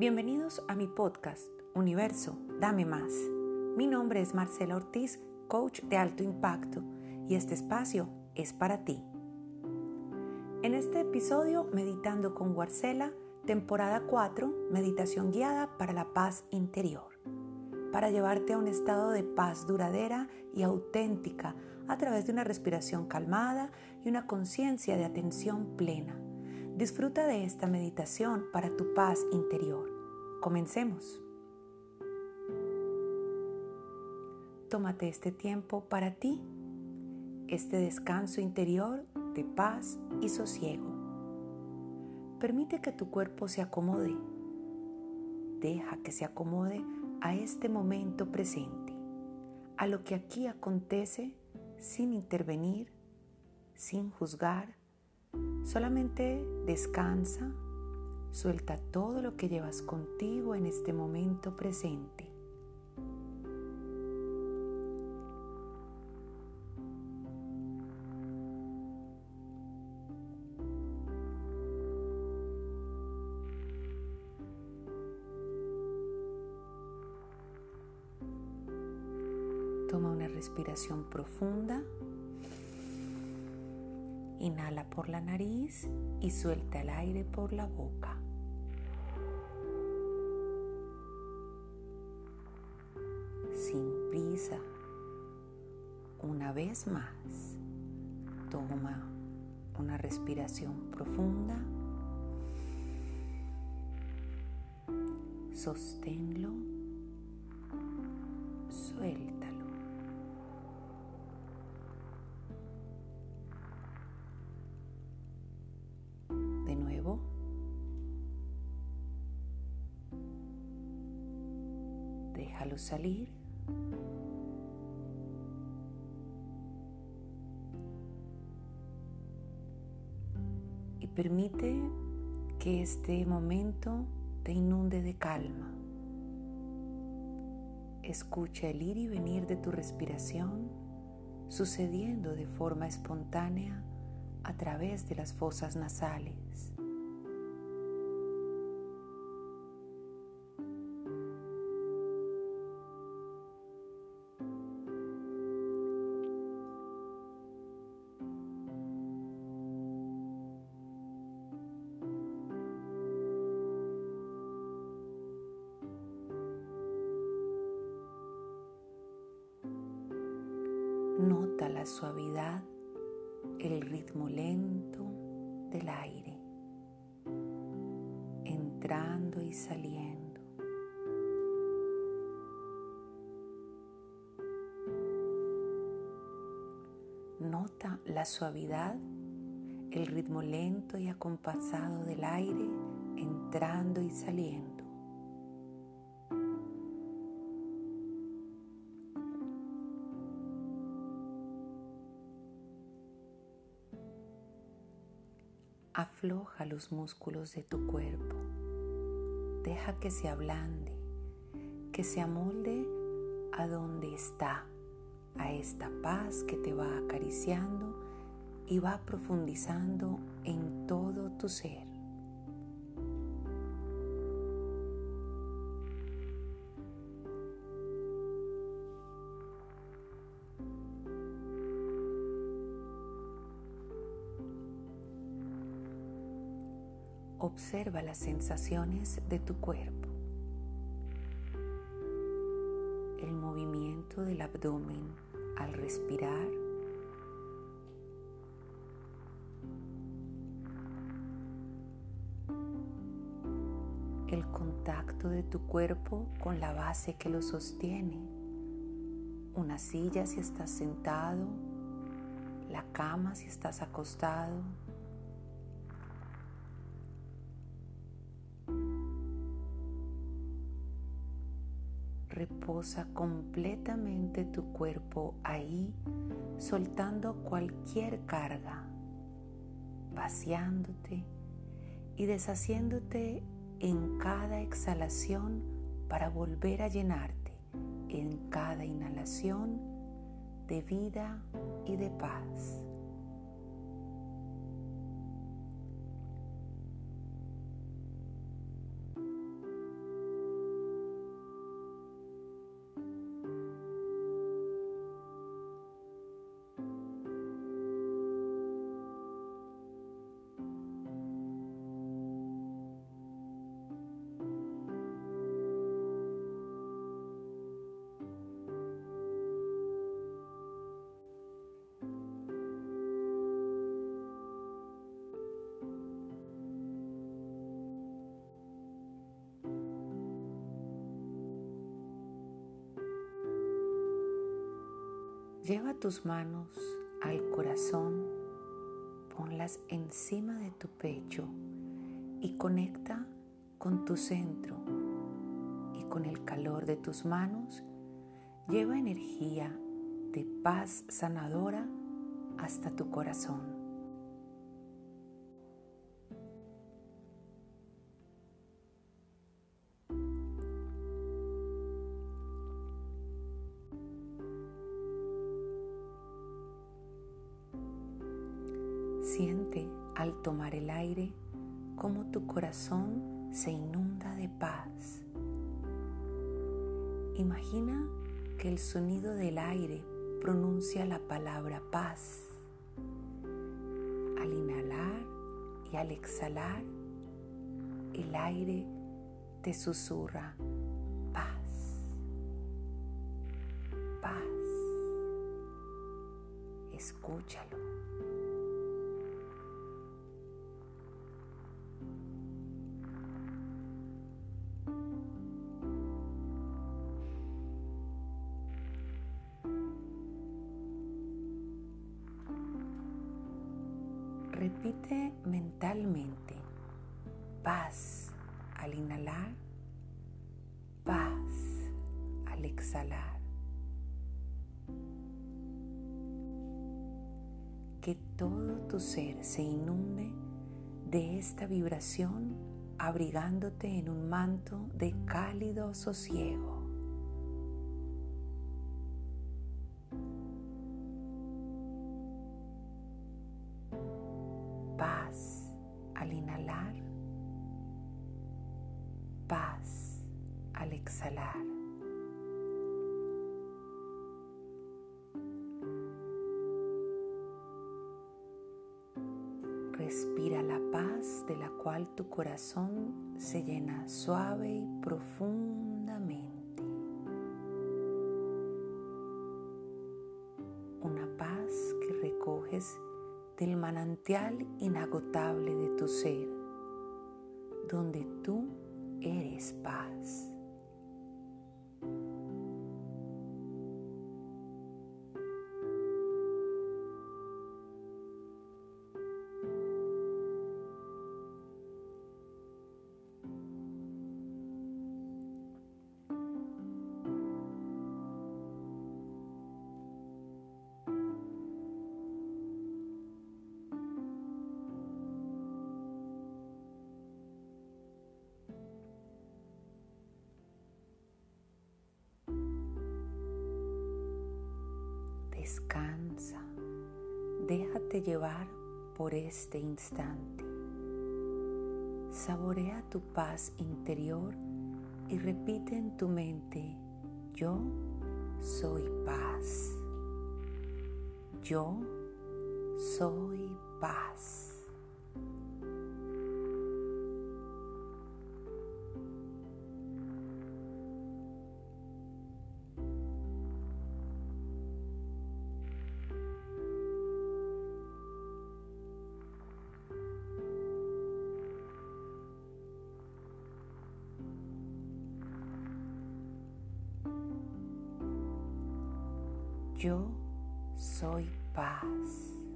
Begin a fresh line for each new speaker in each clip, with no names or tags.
Bienvenidos a mi podcast, Universo, dame más. Mi nombre es Marcela Ortiz, coach de alto impacto, y este espacio es para ti. En este episodio, Meditando con Marcela, temporada 4, meditación guiada para la paz interior, para llevarte a un estado de paz duradera y auténtica a través de una respiración calmada y una conciencia de atención plena. Disfruta de esta meditación para tu paz interior. Comencemos. Tómate este tiempo para ti, este descanso interior de paz y sosiego. Permite que tu cuerpo se acomode. Deja que se acomode a este momento presente, a lo que aquí acontece sin intervenir, sin juzgar. Solamente descansa, suelta todo lo que llevas contigo en este momento presente. Toma una respiración profunda. Inhala por la nariz y suelta el aire por la boca. Sin prisa. Una vez más, toma una respiración profunda. Sosténlo. Suelta. Déjalo salir. Y permite que este momento te inunde de calma. Escucha el ir y venir de tu respiración sucediendo de forma espontánea a través de las fosas nasales. Nota la suavidad, el ritmo lento del aire, entrando y saliendo. Nota la suavidad, el ritmo lento y acompasado del aire entrando y saliendo. Afloja los músculos de tu cuerpo. Deja que se ablande, que se amolde a donde está, a esta paz que te va acariciando y va profundizando en todo tu ser. Observa las sensaciones de tu cuerpo. El movimiento del abdomen al respirar. El contacto de tu cuerpo con la base que lo sostiene. Una silla si estás sentado, la cama si estás acostado, reposa completamente tu cuerpo ahí, soltando cualquier carga, vaciándote y deshaciéndote en cada exhalación para volver a llenarte en cada inhalación de vida y de paz. Lleva tus manos al corazón, ponlas encima de tu pecho y conecta con tu centro y con el calor de tus manos lleva energía de paz sanadora hasta tu corazón. Siente al tomar el aire como tu corazón se inunda de paz. Imagina que el sonido del aire pronuncia la palabra paz. Al inhalar y al exhalar, el aire te susurra paz, paz. Escúchalo. Repite mentalmente paz al inhalar, paz al exhalar. Que todo tu ser se inunde de esta vibración abrigándote en un manto de cálido sosiego. Exhalar. Respira la paz de la cual tu corazón se llena suave y profundamente. Una paz que recoges del manantial inagotable de tu ser, donde tú eres paz. Descansa, déjate llevar por este instante. Saborea tu paz interior y repite en tu mente, yo soy paz. Yo soy paz. Yo soy paz.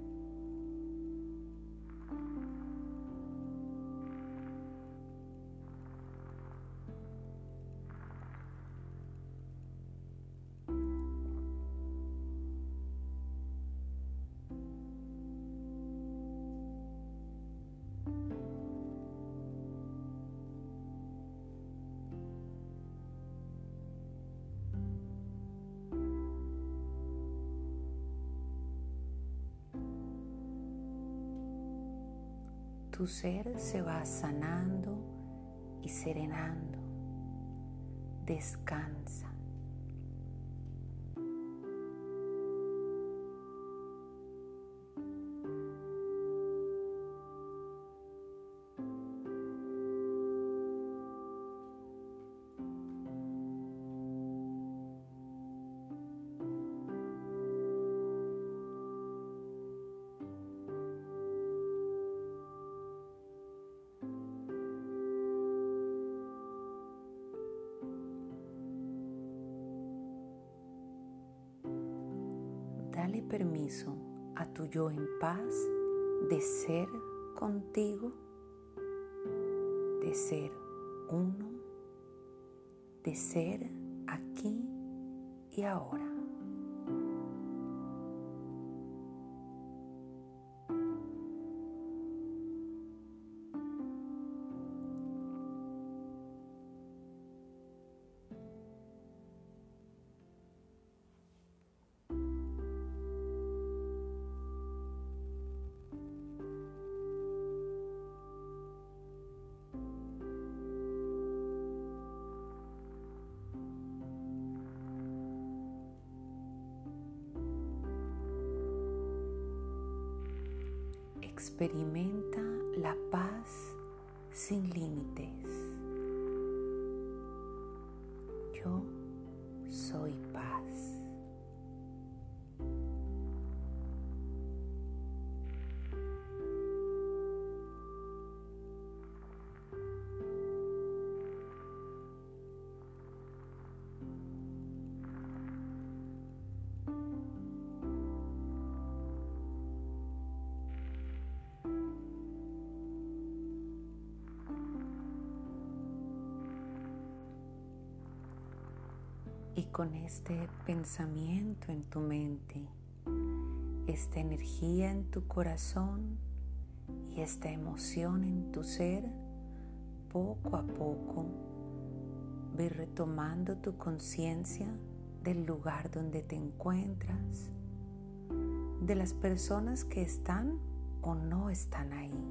Tu ser se va sanando y serenando. Descansa. Permiso a tu yo en paz de ser contigo, de ser uno, de ser aquí y ahora. Experimenta la paz sin límites. Yo soy paz. Con este pensamiento en tu mente, esta energía en tu corazón y esta emoción en tu ser, poco a poco ve retomando tu conciencia del lugar donde te encuentras, de las personas que están o no están ahí.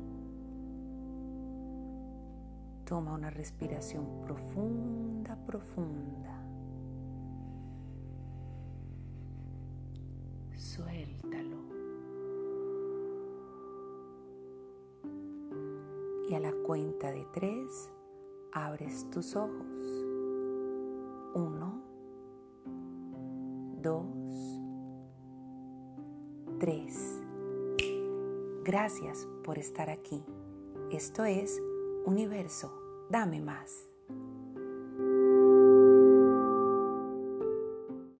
Toma una respiración profunda, profunda. Suéltalo. Y a la cuenta de tres, abres tus ojos. Uno, dos, tres. Gracias por estar aquí. Esto es Universo, dame más.